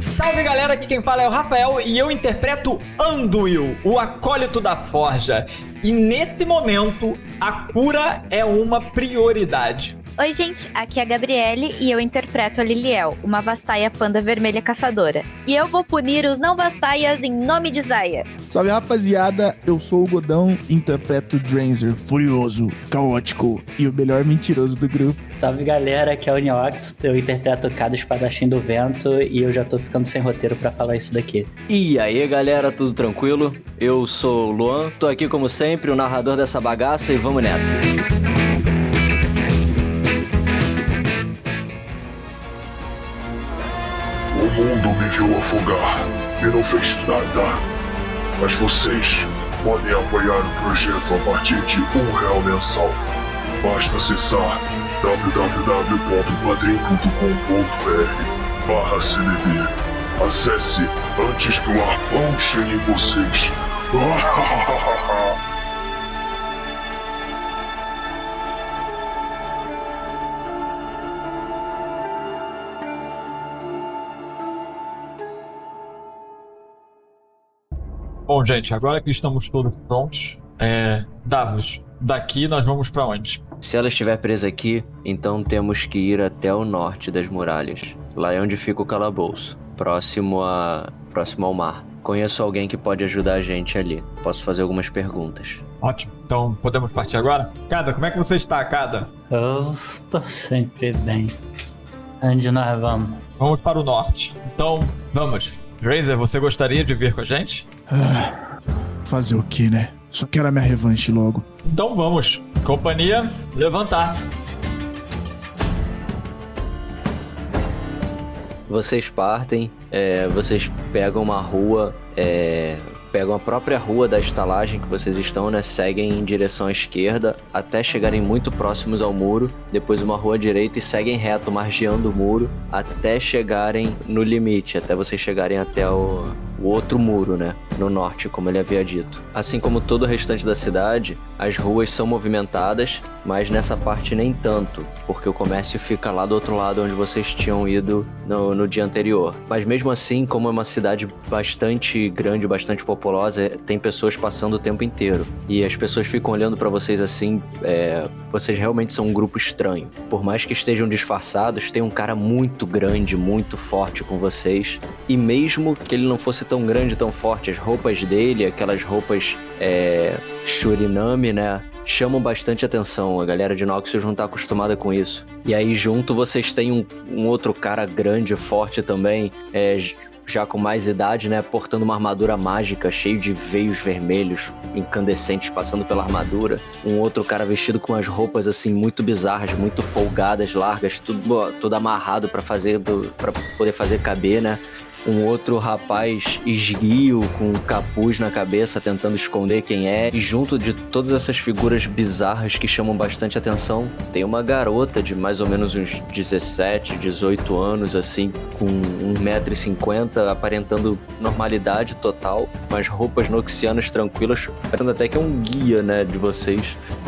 Salve galera, aqui quem fala é o Rafael e eu interpreto Anduil, o acólito da forja. E nesse momento, a cura é uma prioridade. Oi, gente, aqui é a Gabriele e eu interpreto a Liliel, uma vastaia panda vermelha caçadora. E eu vou punir os não vastaias em nome de Zaya. Salve rapaziada, eu sou o Godão, interpreto Dranzer, furioso, caótico e o melhor mentiroso do grupo. Salve galera, aqui é o Niox, eu interpreto cada espadachim do vento e eu já tô ficando sem roteiro para falar isso daqui. E aí galera, tudo tranquilo? Eu sou o Luan, tô aqui como sempre, o narrador dessa bagaça e vamos nessa. O me viu afogar e não fez nada. Mas vocês podem apoiar o projeto a partir de um real mensal. Basta acessar www.padrim.com.br. Acesse antes que o arpão chegue em vocês. Bom, gente, agora que estamos todos prontos, é. Davos, daqui nós vamos pra onde? Se ela estiver presa aqui, então temos que ir até o norte das muralhas. Lá é onde fica o calabouço, próximo a próximo ao mar. Conheço alguém que pode ajudar a gente ali. Posso fazer algumas perguntas. Ótimo. Então podemos partir agora? Cada, como é que você está, Cada? Eu tô sempre bem. Onde nós vamos? Vamos para o norte. Então, vamos. Drazer, você gostaria de vir com a gente? Ah, fazer o que, né? Só quero a minha revanche logo. Então vamos. Companhia, levantar. Vocês partem, é, vocês pegam uma rua, é, pegam a própria rua da estalagem que vocês estão, né? Seguem em direção à esquerda até chegarem muito próximos ao muro, depois uma rua à direita e seguem reto, margeando o muro até chegarem no limite, até vocês chegarem até o, o outro muro, né? No norte, como ele havia dito. Assim como todo o restante da cidade, as ruas são movimentadas, mas nessa parte nem tanto, porque o comércio fica lá do outro lado onde vocês tinham ido no, no dia anterior. Mas mesmo assim, como é uma cidade bastante grande, bastante populosa, tem pessoas passando o tempo inteiro. E as pessoas ficam olhando para vocês assim, é, vocês realmente são um grupo estranho. Por mais que estejam disfarçados, tem um cara muito grande, muito forte com vocês. E mesmo que ele não fosse tão grande, tão forte, as roupas dele, aquelas roupas é, Shurinami, né? Chamam bastante atenção. A galera de Noxus não tá acostumada com isso. E aí, junto, vocês têm um, um outro cara grande, forte também, é, já com mais idade, né? Portando uma armadura mágica, cheio de veios vermelhos, incandescentes passando pela armadura. Um outro cara vestido com as roupas assim muito bizarras, muito folgadas, largas, tudo, amarrado para fazer para poder fazer caber, né? Um outro rapaz esguio com um capuz na cabeça tentando esconder quem é. E junto de todas essas figuras bizarras que chamam bastante atenção, tem uma garota de mais ou menos uns 17, 18 anos, assim, com 1,50m, aparentando normalidade total, mas roupas noxianas tranquilas, parecendo até que é um guia, né, de vocês.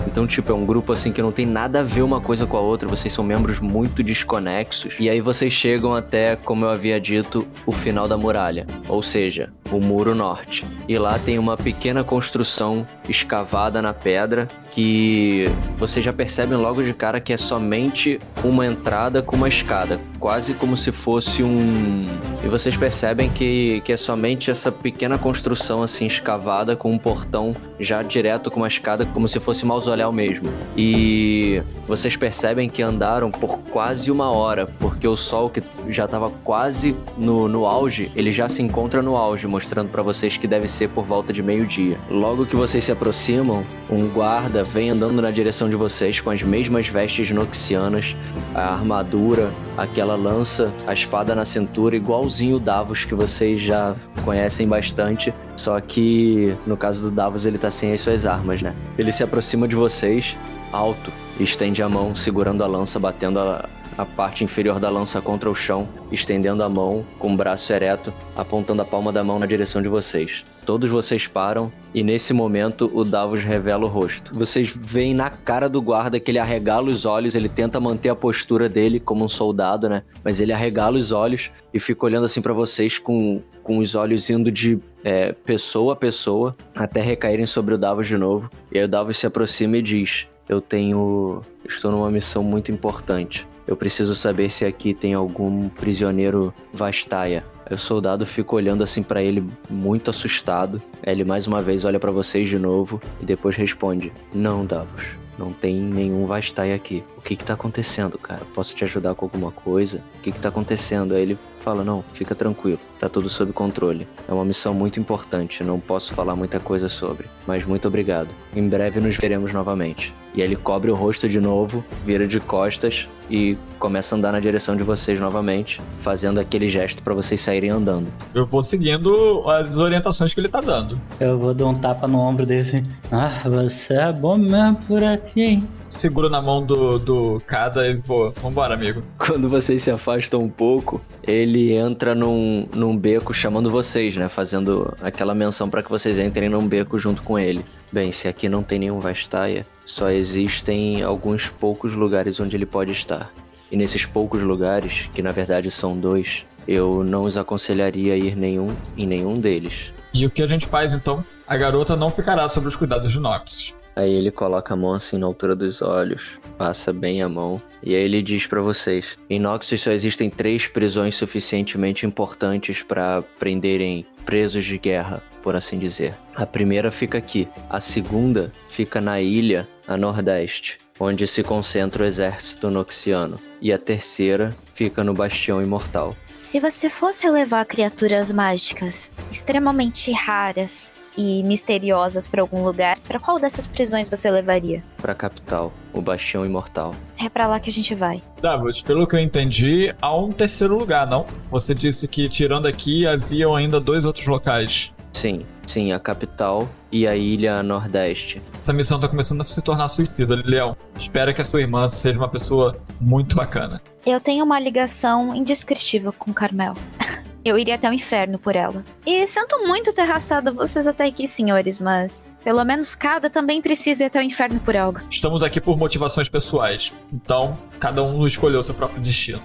Então, tipo, é um grupo assim que não tem nada a ver uma coisa com a outra, vocês são membros muito desconexos. E aí vocês chegam até, como eu havia dito, o final da muralha, ou seja, o Muro Norte. E lá tem uma pequena construção escavada na pedra que vocês já percebem logo de cara que é somente uma entrada com uma escada, quase como se fosse um. E vocês percebem que, que é somente essa pequena construção assim escavada com um portão já direto com uma escada, como se fosse mausoléu mesmo. E vocês percebem que andaram por quase uma hora, porque o sol que já estava quase no, no auge, ele já se encontra no auge, mostrando para vocês que deve ser por volta de meio-dia. Logo que vocês se aproximam, um guarda vem andando na direção de vocês com as mesmas vestes noxianas, a armadura, aquela lança, a espada na cintura, igualzinho o Davos que vocês já conhecem bastante. Só que no caso do Davos ele tá sem as suas armas, né? Ele se aproxima de vocês, alto, estende a mão segurando a lança, batendo a, a parte inferior da lança contra o chão, estendendo a mão com o braço ereto, apontando a palma da mão na direção de vocês. Todos vocês param e nesse momento o Davos revela o rosto. Vocês veem na cara do guarda que ele arregala os olhos, ele tenta manter a postura dele como um soldado, né? Mas ele arregala os olhos e fica olhando assim para vocês com, com os olhos indo de é, pessoa a pessoa até recaírem sobre o Davos de novo. E aí o Davos se aproxima e diz: Eu tenho. Estou numa missão muito importante. Eu preciso saber se aqui tem algum prisioneiro Vastaia. O soldado fica olhando assim para ele, muito assustado. Ele mais uma vez olha para vocês de novo e depois responde: Não, Davos, não tem nenhum Vastaia aqui. O que que tá acontecendo, cara? Posso te ajudar com alguma coisa? O que que tá acontecendo? Aí ele fala: Não, fica tranquilo, tá tudo sob controle. É uma missão muito importante, não posso falar muita coisa sobre, mas muito obrigado. Em breve nos veremos novamente. E ele cobre o rosto de novo, vira de costas e começa a andar na direção de vocês novamente, fazendo aquele gesto para vocês saírem andando. Eu vou seguindo as orientações que ele tá dando. Eu vou dar um tapa no ombro dele assim. Ah, você é bom mesmo por aqui, hein? Seguro na mão do, do Kada e vou. Vambora, amigo. Quando vocês se afastam um pouco, ele entra num, num beco chamando vocês, né? Fazendo aquela menção para que vocês entrem num beco junto com ele. Bem, se aqui não tem nenhum Vastaia, só existem alguns poucos lugares onde ele pode estar. E nesses poucos lugares, que na verdade são dois, eu não os aconselharia a ir nenhum em nenhum deles. E o que a gente faz então? A garota não ficará sob os cuidados de Nox. Aí ele coloca a mão assim na altura dos olhos, passa bem a mão, e aí ele diz pra vocês: em Noxus só existem três prisões suficientemente importantes para prenderem presos de guerra, por assim dizer. A primeira fica aqui, a segunda fica na ilha a nordeste, onde se concentra o exército noxiano, e a terceira fica no Bastião Imortal. Se você fosse levar criaturas mágicas extremamente raras e misteriosas pra algum lugar, pra qual dessas prisões você levaria? Pra capital, o Bastião Imortal. É pra lá que a gente vai. Davos, pelo que eu entendi, há um terceiro lugar, não? Você disse que tirando aqui haviam ainda dois outros locais. Sim, sim, a capital e a ilha nordeste. Essa missão tá começando a se tornar suicida, Leão. Espera que a sua irmã seja uma pessoa muito bacana. Eu tenho uma ligação indescritível com Carmel. Eu iria até o inferno por ela. E sinto muito ter arrastado vocês até aqui, senhores, mas pelo menos cada também precisa ir até o inferno por algo. Estamos aqui por motivações pessoais. Então, cada um escolheu seu próprio destino.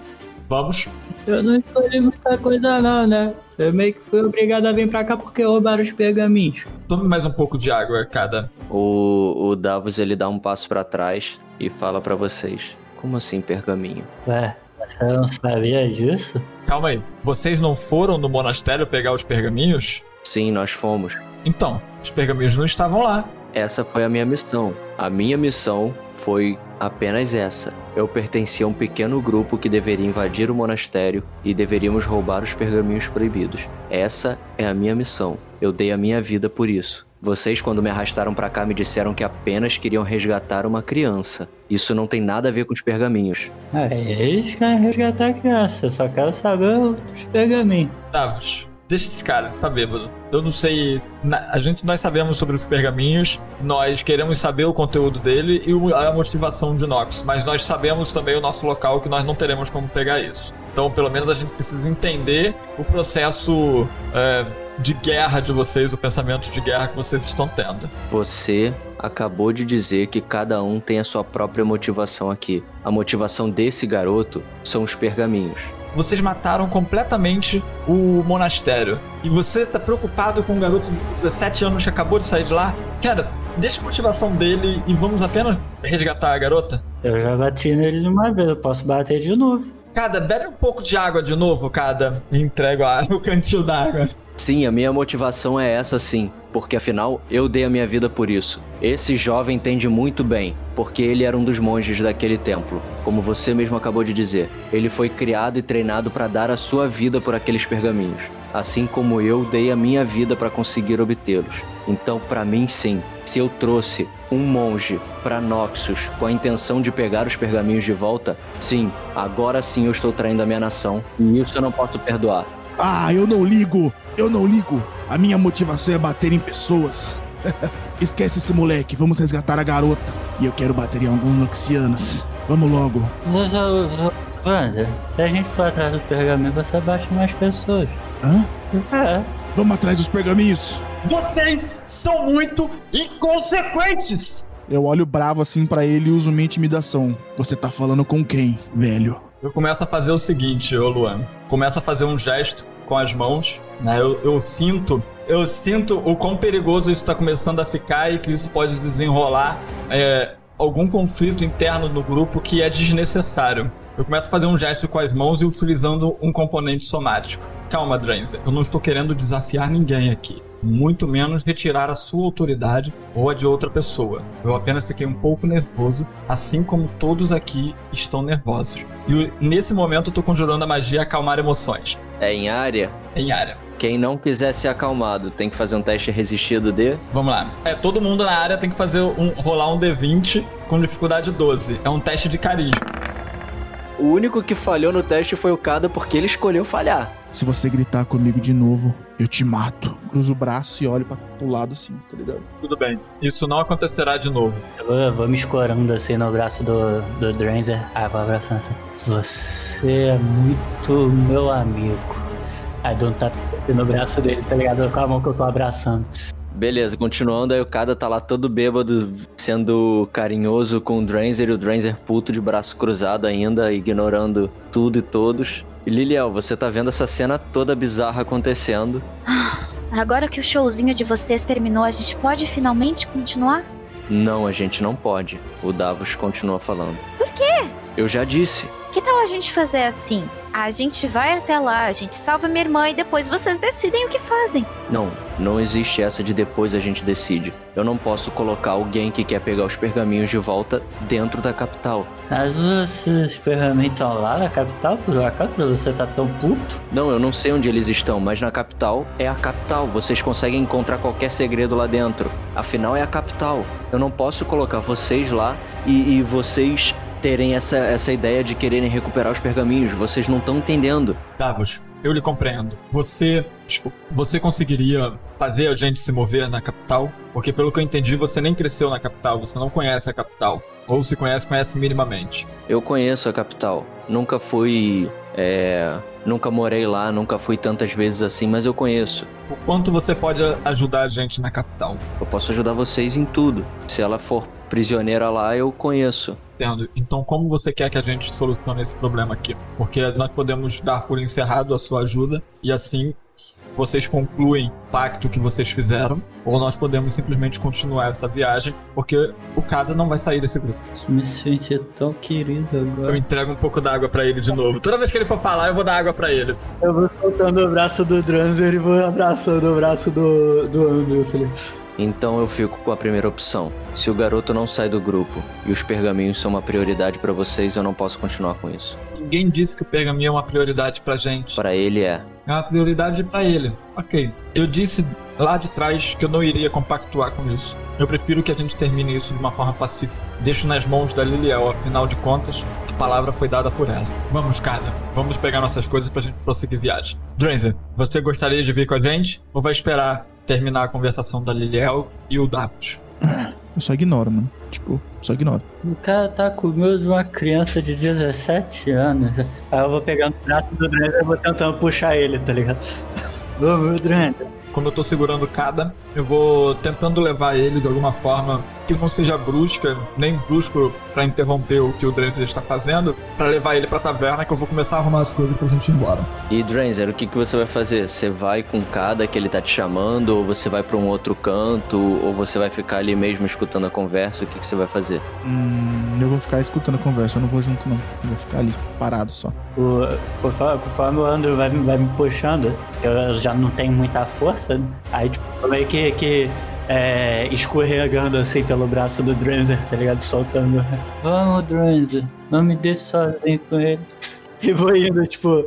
Vamos? Eu não escolhi muita coisa não, né? Eu meio que fui obrigado a vir pra cá porque roubaram os pergaminhos. Tome mais um pouco de água, cada. O, o Davos ele dá um passo pra trás e fala pra vocês: Como assim pergaminho? Ué, você não sabia disso? Calma aí. Vocês não foram no monastério pegar os pergaminhos? Sim, nós fomos. Então, os pergaminhos não estavam lá. Essa foi a minha missão. A minha missão foi apenas essa. Eu pertencia a um pequeno grupo que deveria invadir o monastério e deveríamos roubar os pergaminhos proibidos. Essa é a minha missão. Eu dei a minha vida por isso. Vocês, quando me arrastaram pra cá, me disseram que apenas queriam resgatar uma criança. Isso não tem nada a ver com os pergaminhos. Ah, eles querem resgatar a criança, eu só quero saber os pergaminhos. Davos, deixa esse cara, tá bêbado. Eu não sei. a gente, nós sabemos sobre os pergaminhos, nós queremos saber o conteúdo dele e a motivação de Nox, mas nós sabemos também o nosso local que nós não teremos como pegar isso. Então, pelo menos a gente precisa entender o processo é, de guerra de vocês, o pensamento de guerra que vocês estão tendo. Você acabou de dizer que cada um tem a sua própria motivação aqui. A motivação desse garoto são os pergaminhos. Vocês mataram completamente o monastério. E você tá preocupado com um garoto de 17 anos que acabou de sair de lá? Cara, deixa a motivação dele e vamos apenas resgatar a garota? Eu já bati nele uma vez, eu posso bater de novo. Cada, bebe um pouco de água de novo, cada. E entrego a- o cantil d'água. Sim, a minha motivação é essa sim, porque afinal eu dei a minha vida por isso. Esse jovem entende muito bem, porque ele era um dos monges daquele templo. Como você mesmo acabou de dizer, ele foi criado e treinado para dar a sua vida por aqueles pergaminhos, assim como eu dei a minha vida para conseguir obtê-los. Então, para mim, sim, se eu trouxe um monge para Noxus com a intenção de pegar os pergaminhos de volta, sim, agora sim eu estou traindo a minha nação e isso eu não posso perdoar. Ah, eu não ligo! Eu não ligo! A minha motivação é bater em pessoas. Esquece esse moleque, vamos resgatar a garota. E eu quero bater em alguns noxianos. Vamos logo. Já Wander, se a gente for atrás do pergaminho, você bate mais pessoas. Hã? É. Vamos atrás dos pergaminhos. Vocês são muito inconsequentes! Eu olho bravo assim pra ele e uso minha intimidação. Você tá falando com quem, velho? Eu começo a fazer o seguinte, ô Luan. Começo a fazer um gesto com as mãos, né? Eu, eu sinto. Eu sinto o quão perigoso isso tá começando a ficar e que isso pode desenrolar é, algum conflito interno do grupo que é desnecessário. Eu começo a fazer um gesto com as mãos e utilizando um componente somático. Calma, Dranzer. Eu não estou querendo desafiar ninguém aqui. Muito menos retirar a sua autoridade ou a de outra pessoa. Eu apenas fiquei um pouco nervoso, assim como todos aqui estão nervosos. E nesse momento eu tô conjurando a magia acalmar emoções. É em área. Em área. Quem não quiser ser acalmado tem que fazer um teste resistido de. Vamos lá. É, todo mundo na área tem que fazer um, rolar um D20 com dificuldade 12. É um teste de carisma. O único que falhou no teste foi o Kada porque ele escolheu falhar. Se você gritar comigo de novo, eu te mato. Cruzo o braço e olho pra, pro lado assim, tá ligado? Tudo bem. Isso não acontecerá de novo. Eu vou, eu vou me escorando assim no braço do, do Dranzer. Ah, vou abraçando assim. Você é muito meu amigo. Aí um tapa no braço dele, tá ligado? Com a mão que eu tô abraçando. Beleza, continuando, aí o Kada tá lá todo bêbado, sendo carinhoso com o Dranzer e o Dranzer puto de braço cruzado ainda, ignorando tudo e todos. E Liliel, você tá vendo essa cena toda bizarra acontecendo. Agora que o showzinho de vocês terminou, a gente pode finalmente continuar? Não, a gente não pode. O Davos continua falando. Por quê? Eu já disse. Que tal a gente fazer assim? A gente vai até lá, a gente salva minha irmã e depois vocês decidem o que fazem. Não, não existe essa de depois a gente decide. Eu não posso colocar alguém que quer pegar os pergaminhos de volta dentro da capital. Mas esses pergaminhos estão lá na capital, por acaso você tá tão puto? Não, eu não sei onde eles estão, mas na capital é a capital. Vocês conseguem encontrar qualquer segredo lá dentro. Afinal, é a capital. Eu não posso colocar vocês lá e, e vocês terem essa, essa ideia de quererem recuperar os pergaminhos. Vocês não estão entendendo. Davos, eu lhe compreendo. Você, tipo, você conseguiria fazer a gente se mover na capital? Porque pelo que eu entendi, você nem cresceu na capital, você não conhece a capital. Ou se conhece, conhece minimamente. Eu conheço a capital. Nunca fui. É, nunca morei lá, nunca fui tantas vezes assim, mas eu conheço. O quanto você pode ajudar a gente na capital? Eu posso ajudar vocês em tudo. Se ela for prisioneira lá, eu conheço. Entendo. Então, como você quer que a gente solucione esse problema aqui? Porque nós podemos dar por encerrado a sua ajuda e assim vocês concluem o pacto que vocês fizeram, ou nós podemos simplesmente continuar essa viagem, porque o Kada não vai sair desse grupo. Me senti tão querido Eu agora. entrego um pouco d'água pra ele de novo. Toda vez que ele for falar, eu vou dar água pra ele. Eu vou soltando o braço do Dranzer e vou abraçando o braço do, do Andrew, tá? Então eu fico com a primeira opção. Se o garoto não sai do grupo e os pergaminhos são uma prioridade pra vocês, eu não posso continuar com isso. Ninguém disse que o pergaminho é uma prioridade pra gente. Para ele é. É uma prioridade pra ele. Ok. Eu disse lá de trás que eu não iria compactuar com isso. Eu prefiro que a gente termine isso de uma forma pacífica. Deixo nas mãos da Liliel, afinal de contas, a palavra foi dada por ela. Vamos, Kada. Vamos pegar nossas coisas pra gente prosseguir viagem. Dranzer, você gostaria de vir com a gente? Ou vai esperar terminar a conversação da Liliel e o Davos? Eu só ignoro, mano. Tipo, só ignoro. O cara tá com medo de uma criança de 17 anos. Aí eu vou pegando o braço do Dranzer e vou tentando puxar ele, tá ligado? Ô, meu. Quando eu tô segurando cada, eu vou tentando levar ele de alguma forma que não seja brusca, nem brusco pra interromper o que o Dranzer está fazendo, pra levar ele pra taverna que eu vou começar a arrumar as coisas pra gente ir embora. E Dranzer, o que, que você vai fazer? Você vai com cada que ele tá te chamando, ou você vai pra um outro canto, ou você vai ficar ali mesmo escutando a conversa? O que, que você vai fazer? Hum, eu vou ficar escutando a conversa, eu não vou junto não. Eu vou ficar ali, parado só. O, conforme, conforme o Andrew vai, vai me puxando, eu já não tenho muita força, né? aí tipo, meio que, que é, escorregando assim pelo braço do Dranzer, tá ligado? Soltando. Vamos, Dranzer, não me deixe sozinho com ele. E vou indo, tipo,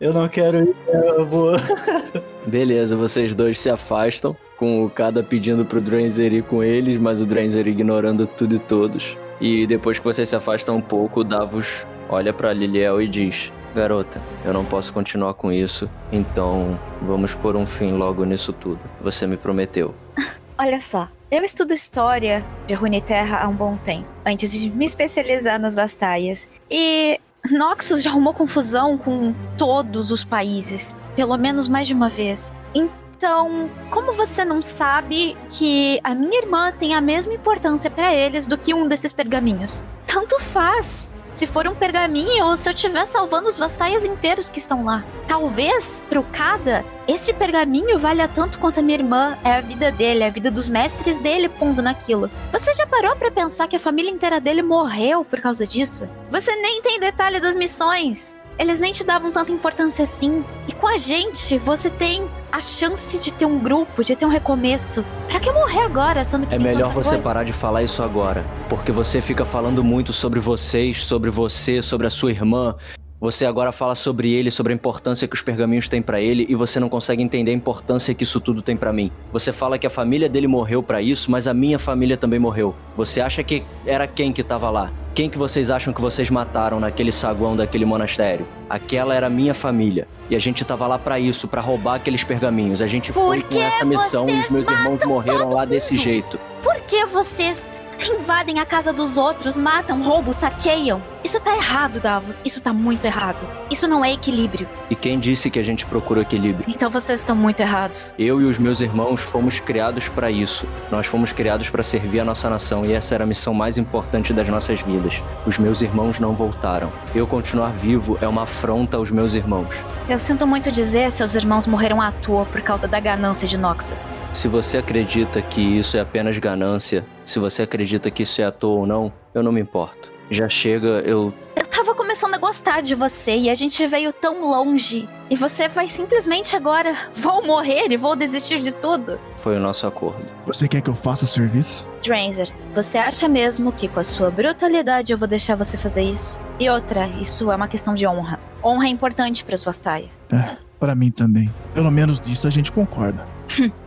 eu não quero ir, eu vou. Beleza, vocês dois se afastam, com o cada pedindo pro Dranzer ir com eles, mas o Dranzer ignorando tudo e todos. E depois que vocês se afastam um pouco, o Davos olha pra Liliel e diz: Garota, eu não posso continuar com isso, então vamos pôr um fim logo nisso tudo. Você me prometeu. Olha só, eu estudo história de Runeterra há um bom tempo, antes de me especializar nas Bastaias. E Noxus já arrumou confusão com todos os países, pelo menos mais de uma vez. Então, como você não sabe que a minha irmã tem a mesma importância para eles do que um desses pergaminhos? Tanto faz se for um pergaminho ou se eu estiver salvando os vastaias inteiros que estão lá. Talvez, pro Kada, este pergaminho valha tanto quanto a minha irmã. É a vida dele, é a vida dos mestres dele pondo naquilo. Você já parou para pensar que a família inteira dele morreu por causa disso? Você nem tem detalhe das missões. Eles nem te davam tanta importância assim. E com a gente, você tem a chance de ter um grupo, de ter um recomeço. Pra que morrer agora, sendo que É melhor você coisa? parar de falar isso agora, porque você fica falando muito sobre vocês, sobre você, sobre a sua irmã. Você agora fala sobre ele, sobre a importância que os pergaminhos têm pra ele e você não consegue entender a importância que isso tudo tem pra mim. Você fala que a família dele morreu pra isso, mas a minha família também morreu. Você acha que era quem que tava lá? Quem que vocês acham que vocês mataram naquele saguão daquele monastério? Aquela era a minha família. E a gente tava lá pra isso, pra roubar aqueles pergaminhos. A gente Por foi com essa missão e os meus irmãos morreram lá desse jeito. Por que vocês invadem a casa dos outros, matam, roubam, saqueiam? Isso tá errado, Davos. Isso tá muito errado. Isso não é equilíbrio. E quem disse que a gente procura equilíbrio? Então vocês estão muito errados. Eu e os meus irmãos fomos criados para isso. Nós fomos criados para servir a nossa nação e essa era a missão mais importante das nossas vidas. Os meus irmãos não voltaram. Eu continuar vivo é uma afronta aos meus irmãos. Eu sinto muito dizer, seus irmãos morreram à toa por causa da ganância de Noxus. Se você acredita que isso é apenas ganância, se você acredita que isso é à toa ou não, eu não me importo. Já chega, eu Eu tava começando a gostar de você e a gente veio tão longe. E você vai simplesmente agora, vou morrer e vou desistir de tudo? foi o nosso acordo. Você quer que eu faça o serviço? Dranzer, você acha mesmo que com a sua brutalidade eu vou deixar você fazer isso? E outra, isso é uma questão de honra. Honra é importante para os Vastaia. É, pra mim também. Pelo menos disso a gente concorda,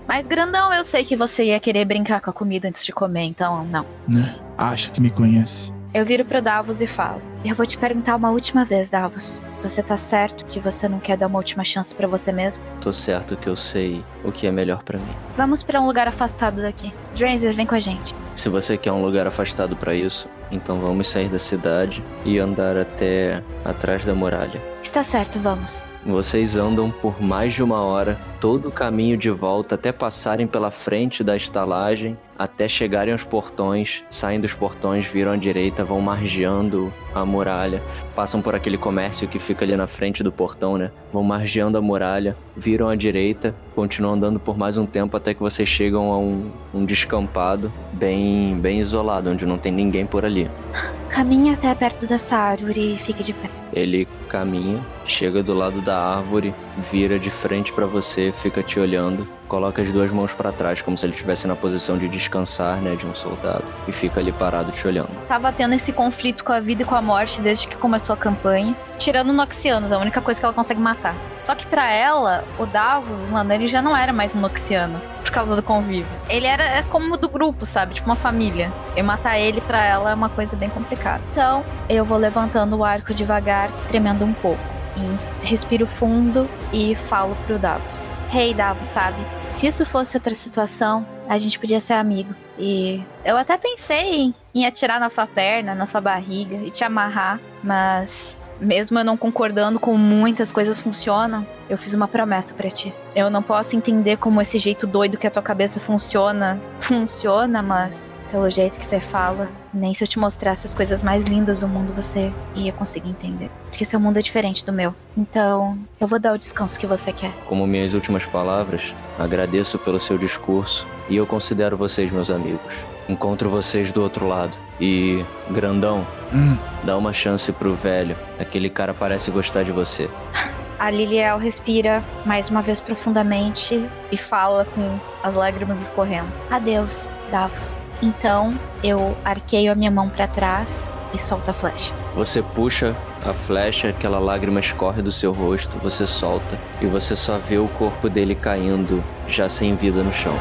Mas grandão, eu sei que você ia querer brincar com a comida antes de comer, então não. né? Acha que me conhece. Eu viro pro Davos e falo: Eu vou te perguntar uma última vez, Davos. Você tá certo que você não quer dar uma última chance pra você mesmo? Tô certo que eu sei o que é melhor pra mim. Vamos pra um lugar afastado daqui. Dranzer, vem com a gente. Se você quer um lugar afastado para isso, então vamos sair da cidade e andar até atrás da muralha. Está certo, vamos. Vocês andam por mais de uma hora, todo o caminho de volta até passarem pela frente da estalagem, até chegarem aos portões. Saem dos portões, viram à direita, vão margeando a muralha, passam por aquele comércio que fica ali na frente do portão, né? Vão margeando a muralha, viram à direita, continuam andando por mais um tempo até que vocês chegam a um, um descampado bem, bem isolado, onde não tem ninguém por ali. Caminhe até perto dessa árvore e fique de pé. Ele caminha, chega do lado da árvore, vira de frente pra você, fica te olhando, coloca as duas mãos pra trás, como se ele estivesse na posição de descansar, né, de um soldado, e fica ali parado te olhando. Tava tendo esse conflito com a vida e com a morte desde que começou a campanha. Tirando Noxianos, a única coisa que ela consegue matar. Só que pra ela, o Davos, mano, ele já não era mais um Noxiano. Por causa do convívio. Ele era é como do grupo, sabe? Tipo uma família. E matar ele pra ela é uma coisa bem complicada. Então, eu vou levantando o arco devagar, tremendo um pouco. E respiro fundo e falo pro Davos. Hey, Davos, sabe? Se isso fosse outra situação, a gente podia ser amigo. E eu até pensei em, em atirar na sua perna, na sua barriga e te amarrar, mas mesmo eu não concordando com muitas coisas funcionam, eu fiz uma promessa pra ti. Eu não posso entender como esse jeito doido que a tua cabeça funciona, funciona, mas pelo jeito que você fala, nem se eu te mostrasse as coisas mais lindas do mundo você ia conseguir entender. Porque seu mundo é diferente do meu. Então, eu vou dar o descanso que você quer. Como minhas últimas palavras, agradeço pelo seu discurso e eu considero vocês meus amigos. Encontro vocês do outro lado. E, grandão, Hum, dá uma chance pro velho. Aquele cara parece gostar de você. A Liliel respira mais uma vez profundamente e fala com as lágrimas escorrendo. Adeus, Davos. Então eu arqueio a minha mão pra trás e solto a flecha. Você puxa a flecha, aquela lágrima escorre do seu rosto, você solta e você só vê o corpo dele caindo, já sem vida no chão.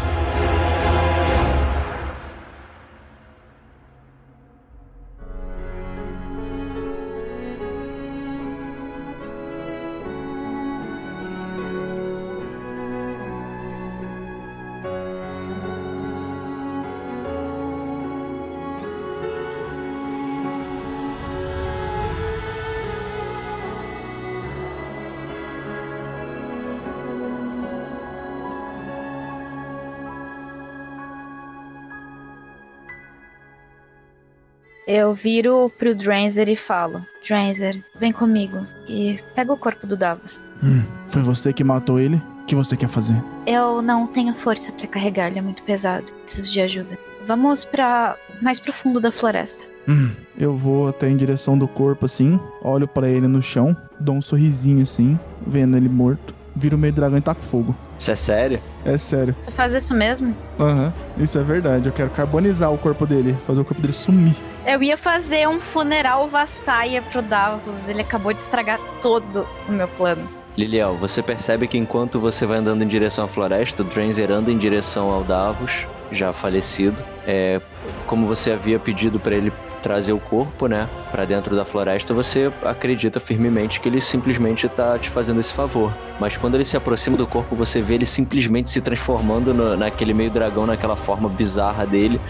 Eu viro pro Dranzer e falo: Dranzer, vem comigo e pega o corpo do Davos. Hum, foi você que matou ele? O que você quer fazer? Eu não tenho força pra carregar, ele é muito pesado. Preciso de ajuda. Vamos pra mais profundo da floresta. Hum, eu vou até em direção do corpo assim, olho pra ele no chão, dou um sorrisinho assim, vendo ele morto, viro meio dragão e taco fogo. Isso é sério? É sério. Você faz isso mesmo? Aham, isso é verdade. Eu quero carbonizar o corpo dele, fazer o corpo dele sumir. Eu ia fazer um funeral vastaia pro Davos. Ele acabou de estragar todo o meu plano. Liliel, você percebe que enquanto você vai andando em direção à floresta, o Dranzer anda em direção ao Davos, já falecido. É, como você havia pedido pra ele trazer o corpo, né, Pra dentro da floresta, você acredita firmemente que ele simplesmente tá te fazendo esse favor. Mas quando ele se aproxima do corpo, você vê ele simplesmente se transformando no- naquele meio dragão, naquela forma bizarra dele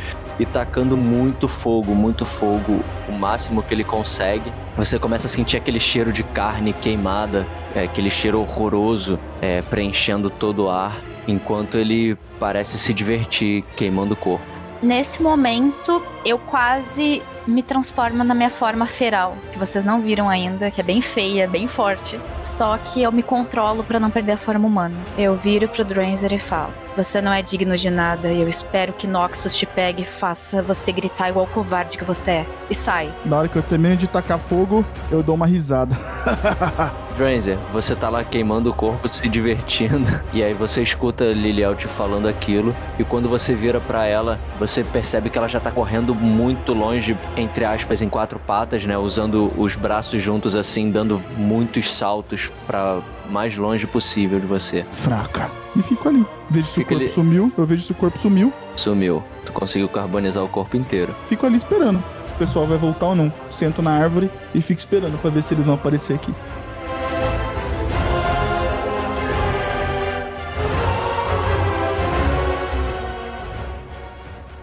e tacando muito fogo, muito fogo, o máximo que ele consegue. Você começa a sentir aquele cheiro de carne queimada, é, aquele cheiro horroroso é, preenchendo todo o ar, enquanto ele parece se divertir queimando o corpo. Nesse momento, eu quase me transformo na minha forma feral, que vocês não viram ainda, que é bem feia, bem forte. Só que eu me controlo pra não perder a forma humana. Eu viro pro Dranzer e falo: Você não é digno de nada e eu espero que Noxus te pegue e faça você gritar igual o covarde que você é. E sai. Na hora que eu termino de tacar fogo, eu dou uma risada. Dranzer, você tá lá queimando o corpo, se divertindo, e aí você escuta Liliel te falando aquilo, e quando você vira pra ela, você percebe que ela já tá correndo muito longe, entre aspas, em quatro patas, né? Usando os braços juntos assim, dando muitos saltos pra mais longe possível de você. Fraca. E fico ali. Vejo se o corpo ali. sumiu, eu vejo se o corpo sumiu, Sumiu. Tu conseguiu carbonizar o corpo inteiro. fico ali esperando. Se o pessoal vai voltar ou não. Sento na árvore e fico esperando pra ver se eles vão aparecer aqui.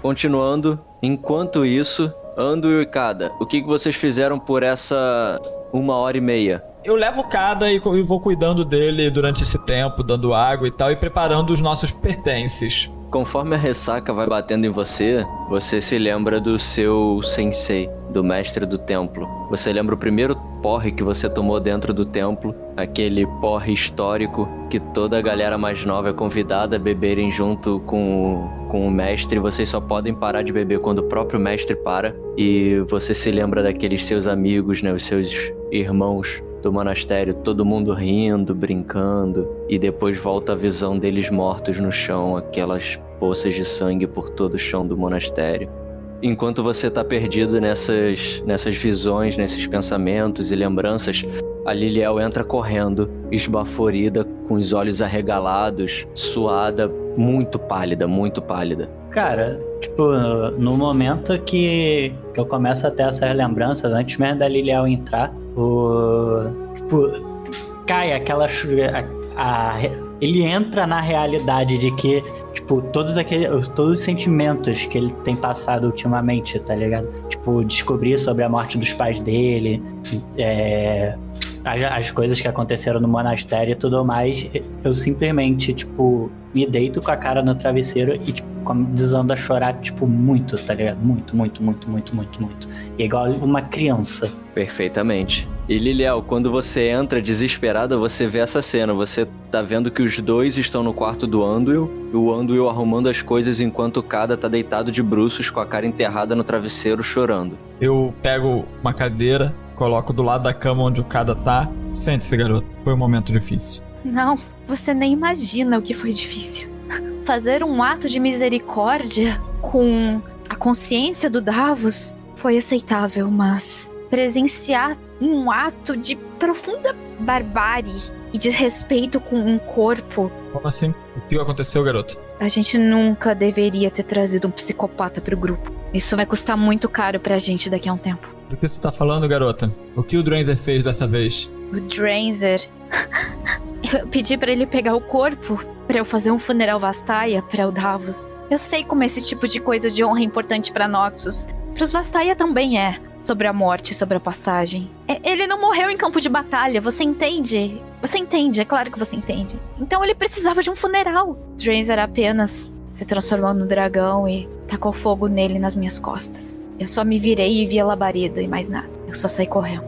Continuando, enquanto isso, Ando e Kada, o que, que vocês fizeram por essa uma hora e meia? Eu levo cada e co- e vou cuidando dele durante esse tempo, dando água e tal, e preparando os nossos pertences. Conforme a ressaca vai batendo em você, você se lembra do seu sensei, do mestre do templo. Você lembra o primeiro porre que você tomou dentro do templo, aquele porre histórico que toda a galera mais nova é convidada a beberem junto com, com o mestre. Vocês só podem parar de beber quando o próprio mestre para. E você se lembra daqueles seus amigos, né, os seus irmãos do monastério, todo mundo rindo, brincando, e depois volta a visão deles mortos no chão, aquelas poças de sangue por todo o chão do monastério. Enquanto você tá perdido nessas, nessas visões, nesses pensamentos e lembranças, a Liliel entra correndo, esbaforida, com os olhos arregalados, suada, muito pálida, muito pálida. Cara, tipo, no momento que, que eu começo a ter essas lembranças, antes mesmo da Liliel entrar, o. Tipo, cai aquela. A, a- ele entra na realidade de que, tipo, todos aqueles. Todos os sentimentos que ele tem passado ultimamente, tá ligado? Tipo, descobrir sobre a morte dos pais dele, é, as, as coisas que aconteceram no monastério e tudo mais, eu simplesmente, tipo, me deito com a cara no travesseiro e, tipo, desando a chorar, tipo, muito, tá ligado? Muito, muito, muito, muito, muito, muito. E é igual uma criança. Perfeitamente. E Liliel, quando você entra desesperada, você vê essa cena. Você tá vendo que os dois estão no quarto do Anduil, e o Anduil arrumando as coisas enquanto o Kada tá deitado de bruços com a cara enterrada no travesseiro chorando. Eu pego uma cadeira, coloco do lado da cama onde o cada tá. Sente-se, garoto. Foi um momento difícil. Não, você nem imagina o que foi difícil. Fazer um ato de misericórdia com a consciência do Davos foi aceitável, mas presenciar um ato de profunda barbárie e desrespeito com um corpo, Como assim? O que aconteceu, garoto? a gente nunca deveria ter trazido um psicopata pro grupo. Isso vai custar muito caro pra gente daqui a um tempo. Do que você tá falando, garota? O que o Dranzer fez dessa vez? O Dranzer. Eu pedi pra ele pegar o corpo pra eu fazer um funeral Vastaia pra o Davos. Eu sei como esse tipo de coisa de honra é importante pra Noxus. Pros Vastaia também é. Sobre a morte, sobre a passagem. É, Ele não morreu em campo de batalha, você entende? Você entende, é claro que você entende. Então ele precisava de um funeral. Dranzer apenas se transformou no dragão e tacou fogo nele nas minhas costas. Eu só me virei e vi a labareda e mais nada. Eu só saí correndo.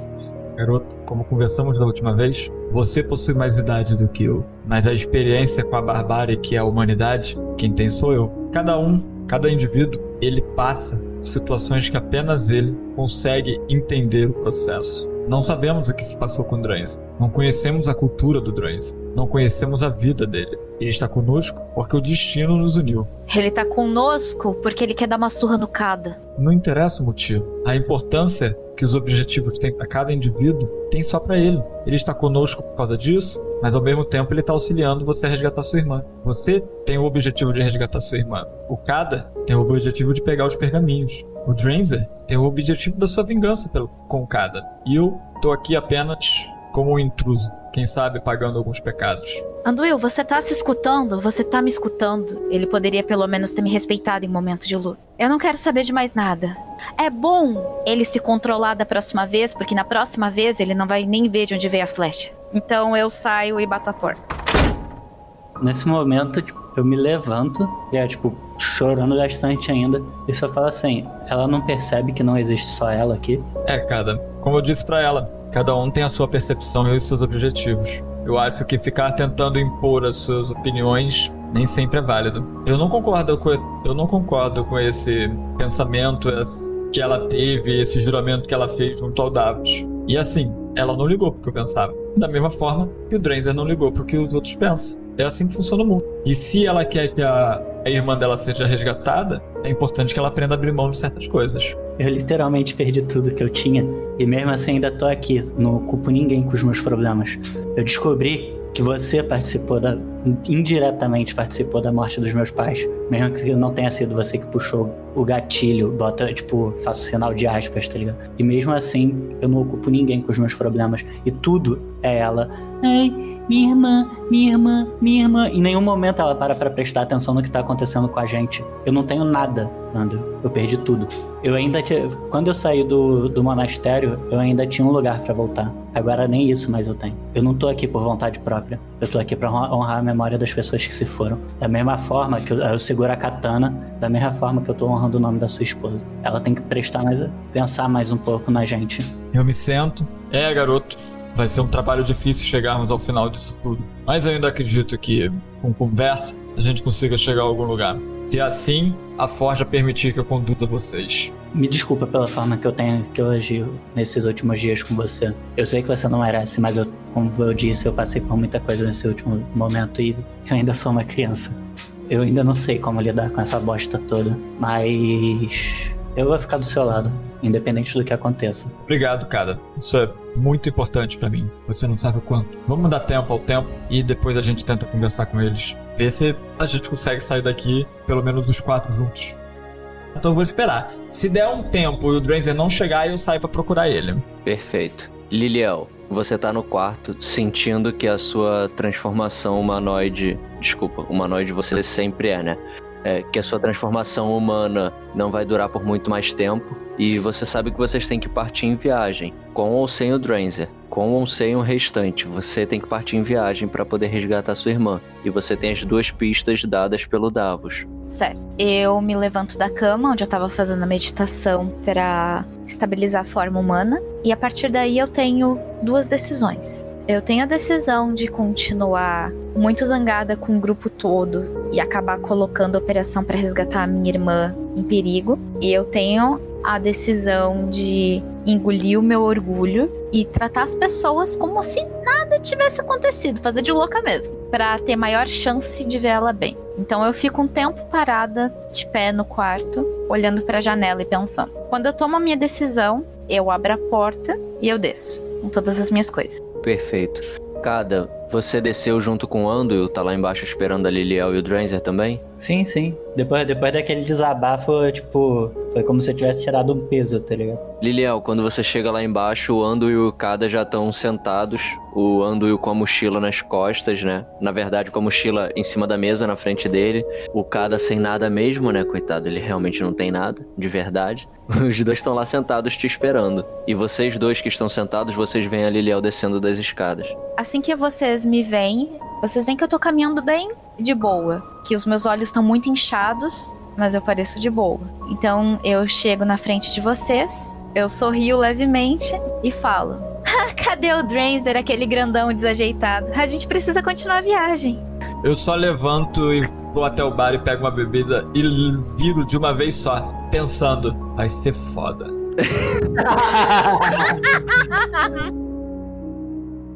Garoto, como conversamos da última vez, você possui mais idade do que eu. Mas a experiência com a barbárie que é a humanidade, quem tem sou eu. Cada um, cada indivíduo, ele passa situações que apenas ele consegue entender o processo. Não sabemos o que se passou com Drains. Não conhecemos a cultura do Drains. Não conhecemos a vida dele. Ele está conosco porque o destino nos uniu. Ele tá conosco porque ele quer dar uma surra no Cada. Não interessa o motivo. A importância que os objetivos têm para cada indivíduo tem só para ele. Ele está conosco por causa disso, mas ao mesmo tempo ele está auxiliando você a resgatar sua irmã. Você tem o objetivo de resgatar sua irmã. O Kada tem o objetivo de pegar os pergaminhos. O Dranzer tem o objetivo da sua vingança pelo, com o Kada. E eu tô aqui apenas como um intruso. Quem sabe pagando alguns pecados. Anduil, você tá se escutando? Você tá me escutando? Ele poderia pelo menos ter me respeitado em momentos de luta. Eu não quero saber de mais nada. É bom ele se controlar da próxima vez, porque na próxima vez ele não vai nem ver de onde veio a flecha. Então eu saio e bato a porta. Nesse momento, tipo, eu me levanto e é, tipo, chorando bastante ainda. E só fala assim: ela não percebe que não existe só ela aqui. É, Kada, como eu disse pra ela, cada um tem a sua percepção e os seus objetivos. Eu acho que ficar tentando impor as suas opiniões nem sempre é válido. Eu não concordo com, eu não concordo com esse pensamento que ela teve, esse juramento que ela fez junto ao Davos. E assim, ela não ligou pro que eu pensava. Da mesma forma que o Drenzer não ligou pro que os outros pensam. É assim que funciona o mundo. E se ela quer que a, a irmã dela seja resgatada, é importante que ela aprenda a abrir mão de certas coisas. Eu literalmente perdi tudo que eu tinha e mesmo assim ainda tô aqui. Não culpo ninguém com os meus problemas. Eu descobri que você participou da. indiretamente participou da morte dos meus pais. Mesmo que não tenha sido você que puxou o gatilho, bota, tipo, faço sinal de aspas, tá ligado? E mesmo assim, eu não culpo ninguém com os meus problemas. E tudo é ela. Ai, minha irmã, minha irmã, minha irmã. Em nenhum momento ela para pra prestar atenção no que tá acontecendo com a gente. Eu não tenho nada, Andrew. Eu perdi tudo. Eu ainda. Quando eu saí do, do monastério, eu ainda tinha um lugar pra voltar. Agora nem isso mais eu tenho. Eu não tô aqui por vontade própria. Eu tô aqui honrar honrar a memória das pessoas que se foram. Da mesma forma que eu, eu seguro a katana, da mesma forma que eu tô honrando o nome da sua esposa. Ela tem que prestar mais. pensar mais um pouco na gente. Eu me sento. É, garoto. Vai ser um trabalho difícil chegarmos ao final disso tudo. Mas eu ainda acredito que, com conversa, a gente consiga chegar a algum lugar. Se assim, a Forja permitir que eu conduza vocês. Me desculpa pela forma que eu tenho que eu agio nesses últimos dias com você. Eu sei que você não merece, mas eu, como eu disse, eu passei por muita coisa nesse último momento e eu ainda sou uma criança. Eu ainda não sei como lidar com essa bosta toda, mas eu vou ficar do seu lado, independente do que aconteça. Obrigado, cara. Isso é muito importante pra mim. Você não sabe o quanto. Vamos dar tempo ao tempo e depois a gente tenta conversar com eles. Ver se a gente consegue sair daqui, pelo menos os quatro juntos. Então eu vou esperar. Se der um tempo e o Dranzer não chegar, eu saio pra procurar ele. Perfeito. Liliel, você tá no quarto sentindo que a sua transformação humanoide. Desculpa, humanoide você sempre é, né? É, que a sua transformação humana não vai durar por muito mais tempo. E você sabe que vocês têm que partir em viagem. Com ou sem o Dranzer. Com ou sem o restante. Você tem que partir em viagem para poder resgatar sua irmã. E você tem as duas pistas dadas pelo Davos. Certo. Eu me levanto da cama, onde eu tava fazendo a meditação pra estabilizar a forma humana. E a partir daí eu tenho duas decisões. Eu tenho a decisão de continuar muito zangada com o grupo todo e acabar colocando a operação pra resgatar a minha irmã em perigo. E eu tenho a decisão de engolir o meu orgulho e tratar as pessoas como se nada tivesse acontecido, fazer de louca mesmo, Pra ter maior chance de ver ela bem. Então eu fico um tempo parada, de pé no quarto, olhando pra janela e pensando. Quando eu tomo a minha decisão, eu abro a porta e eu desço com todas as minhas coisas. Perfeito. Cada, você desceu junto com o Anduil, tá lá embaixo esperando a Liliel e o Dranzer também? Sim, sim. Depois, depois daquele desabafo, tipo, foi como se eu tivesse tirado um peso, tá ligado? Liliel, quando você chega lá embaixo, o Anduil e o Kada já estão sentados. O Anduil com a mochila nas costas, né? Na verdade, com a mochila em cima da mesa, na frente dele. O Kada sem nada mesmo, né? Coitado, ele realmente não tem nada, de verdade. Os dois estão lá sentados te esperando. E vocês dois que estão sentados, vocês veem a Liliel descendo das escadas. Assim que vocês me veem, vocês veem que eu tô caminhando bem de boa, que os meus olhos estão muito inchados mas eu pareço de boa. Então eu chego na frente de vocês, eu sorrio levemente e falo: "Ah, Cadê o Dranzer, aquele grandão desajeitado? A gente precisa continuar a viagem. Eu só levanto e vou até o bar e pego uma bebida e viro de uma vez só, pensando, vai ser foda.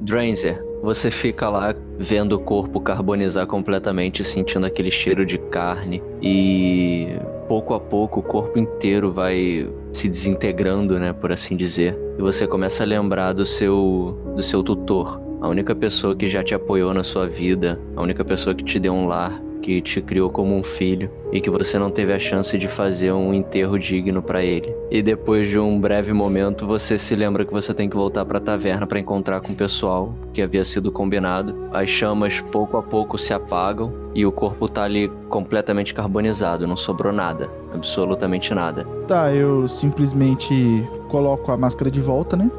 Dranzer, você fica lá vendo o corpo carbonizar completamente, sentindo aquele cheiro de carne e pouco a pouco o corpo inteiro vai se desintegrando, né, por assim dizer. E você começa a lembrar do seu do seu tutor, a única pessoa que já te apoiou na sua vida, a única pessoa que te deu um lar, que te criou como um filho e que você não teve a chance de fazer um enterro digno para ele. E depois de um breve momento, você se lembra que você tem que voltar para a taverna para encontrar com o pessoal que havia sido combinado. As chamas pouco a pouco se apagam e o corpo tá ali completamente carbonizado, não sobrou nada, absolutamente nada. Tá, eu simplesmente coloco a máscara de volta, né?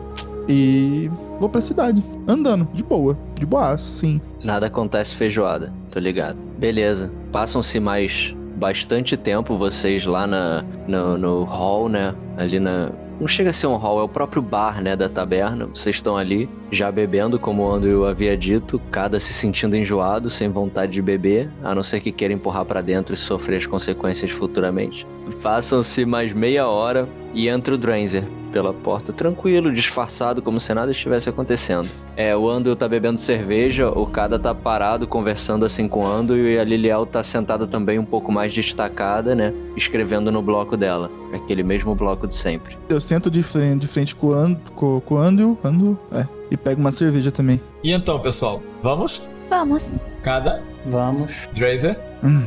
E vou pra cidade. Andando, de boa. De boaço, sim. Nada acontece feijoada, tô ligado. Beleza. Passam-se mais bastante tempo vocês lá na, no, no hall, né? Ali na. Não chega a ser um hall, é o próprio bar, né, da taberna. Vocês estão ali, já bebendo, como o Andrew havia dito, cada se sentindo enjoado, sem vontade de beber, a não ser que queira empurrar para dentro e sofrer as consequências futuramente. Passam-se mais meia hora e entra o Dranzer pela porta, tranquilo, disfarçado, como se nada estivesse acontecendo. É, o Andrew tá bebendo cerveja, o Kada tá parado conversando assim com o Andrew e a Liliel tá sentada também um pouco mais destacada, né? Escrevendo no bloco dela. Aquele mesmo bloco de sempre. Eu sento de frente, de frente com o And- com, Andrew, Andrew, é, e pego uma cerveja também. E então, pessoal, vamos? Vamos. Cada Vamos. Drazer. Hum.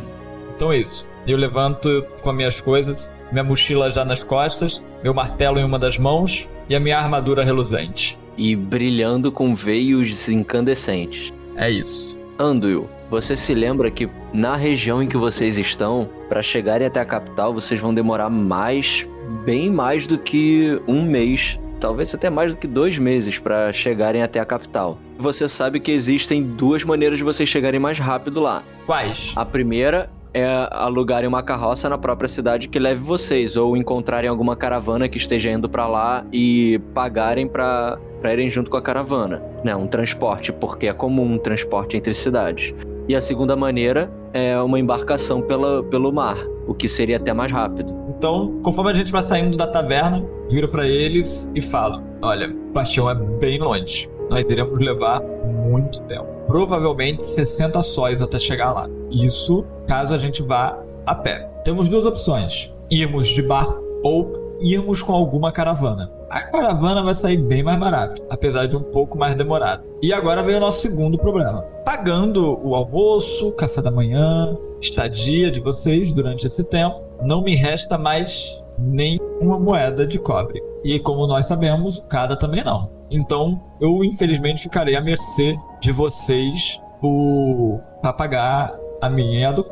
Então é isso. Eu levanto com as minhas coisas, minha mochila já nas costas, meu martelo em uma das mãos e a minha armadura reluzente. E brilhando com veios incandescentes. É isso. Anduil, você se lembra que na região em que vocês estão, para chegarem até a capital, vocês vão demorar mais, bem mais do que um mês, talvez até mais do que dois meses para chegarem até a capital. Você sabe que existem duas maneiras de vocês chegarem mais rápido lá. Quais? A primeira é alugarem uma carroça na própria cidade que leve vocês, ou encontrarem alguma caravana que esteja indo pra lá e pagarem pra pra irem junto com a caravana, né? Um transporte, porque é comum um transporte entre cidades. E a segunda maneira é uma embarcação pela, pelo mar, o que seria até mais rápido. Então, conforme a gente vai saindo da taverna, viro pra eles e falo: Olha, Paixão é bem longe. Nós iremos levar muito tempo. Provavelmente 60 sóis até chegar lá. Isso caso a gente vá a pé. Temos duas opções: irmos de barco ou irmos com alguma caravana. A caravana vai sair bem mais barato, apesar de um pouco mais demorado. E agora vem o nosso segundo problema. Pagando o almoço, café da manhã, estadia de vocês durante esse tempo, não me resta mais nem uma moeda de cobre. E como nós sabemos, cada também não. Então, eu infelizmente ficarei à mercê de vocês por pra pagar a minha e a do.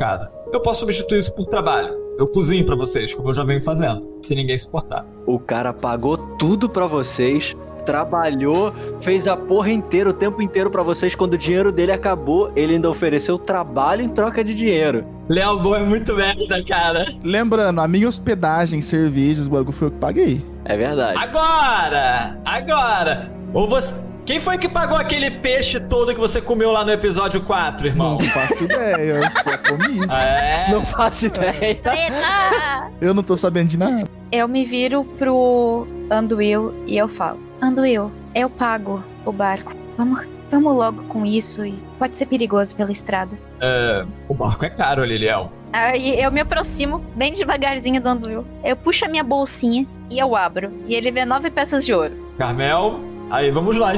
Eu posso substituir isso por trabalho. Eu cozinho pra vocês, como eu já venho fazendo, se ninguém se importar. O cara pagou tudo pra vocês, trabalhou, fez a porra inteira, o tempo inteiro pra vocês. Quando o dinheiro dele acabou, ele ainda ofereceu trabalho em troca de dinheiro. Léo Bom é muito merda, cara. Lembrando, a minha hospedagem, cervejas, o bagulho foi eu que paguei. É verdade. Agora! Agora! Ou você. Quem foi que pagou aquele peixe todo que você comeu lá no episódio 4, irmão? Não faço ideia, eu só comi. É. Não faço ideia. Treta! Eu não tô sabendo de nada. Eu me viro pro Anduil e eu falo: Anduil, eu pago o barco. Vamos, vamos logo com isso e pode ser perigoso pela estrada. É, o barco é caro, Liliel. Aí eu me aproximo bem devagarzinho do Anduil. Eu puxo a minha bolsinha e eu abro. E ele vê nove peças de ouro. Carmel, aí vamos lá.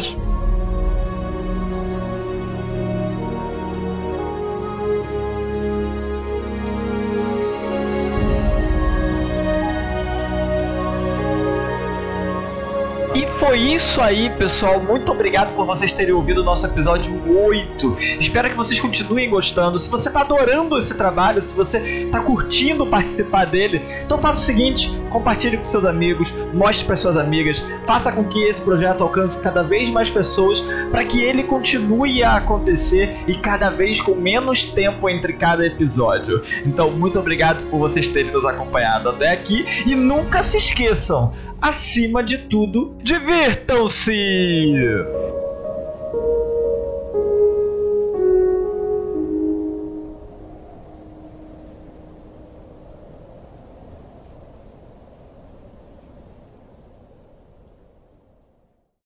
Isso aí, pessoal. Muito obrigado por vocês terem ouvido o nosso episódio 8. Espero que vocês continuem gostando. Se você tá adorando esse trabalho, se você tá curtindo participar dele, então faça o seguinte: compartilhe com seus amigos, mostre para suas amigas, faça com que esse projeto alcance cada vez mais pessoas para que ele continue a acontecer e cada vez com menos tempo entre cada episódio. Então, muito obrigado por vocês terem nos acompanhado até aqui e nunca se esqueçam, acima de tudo, divirtam-se!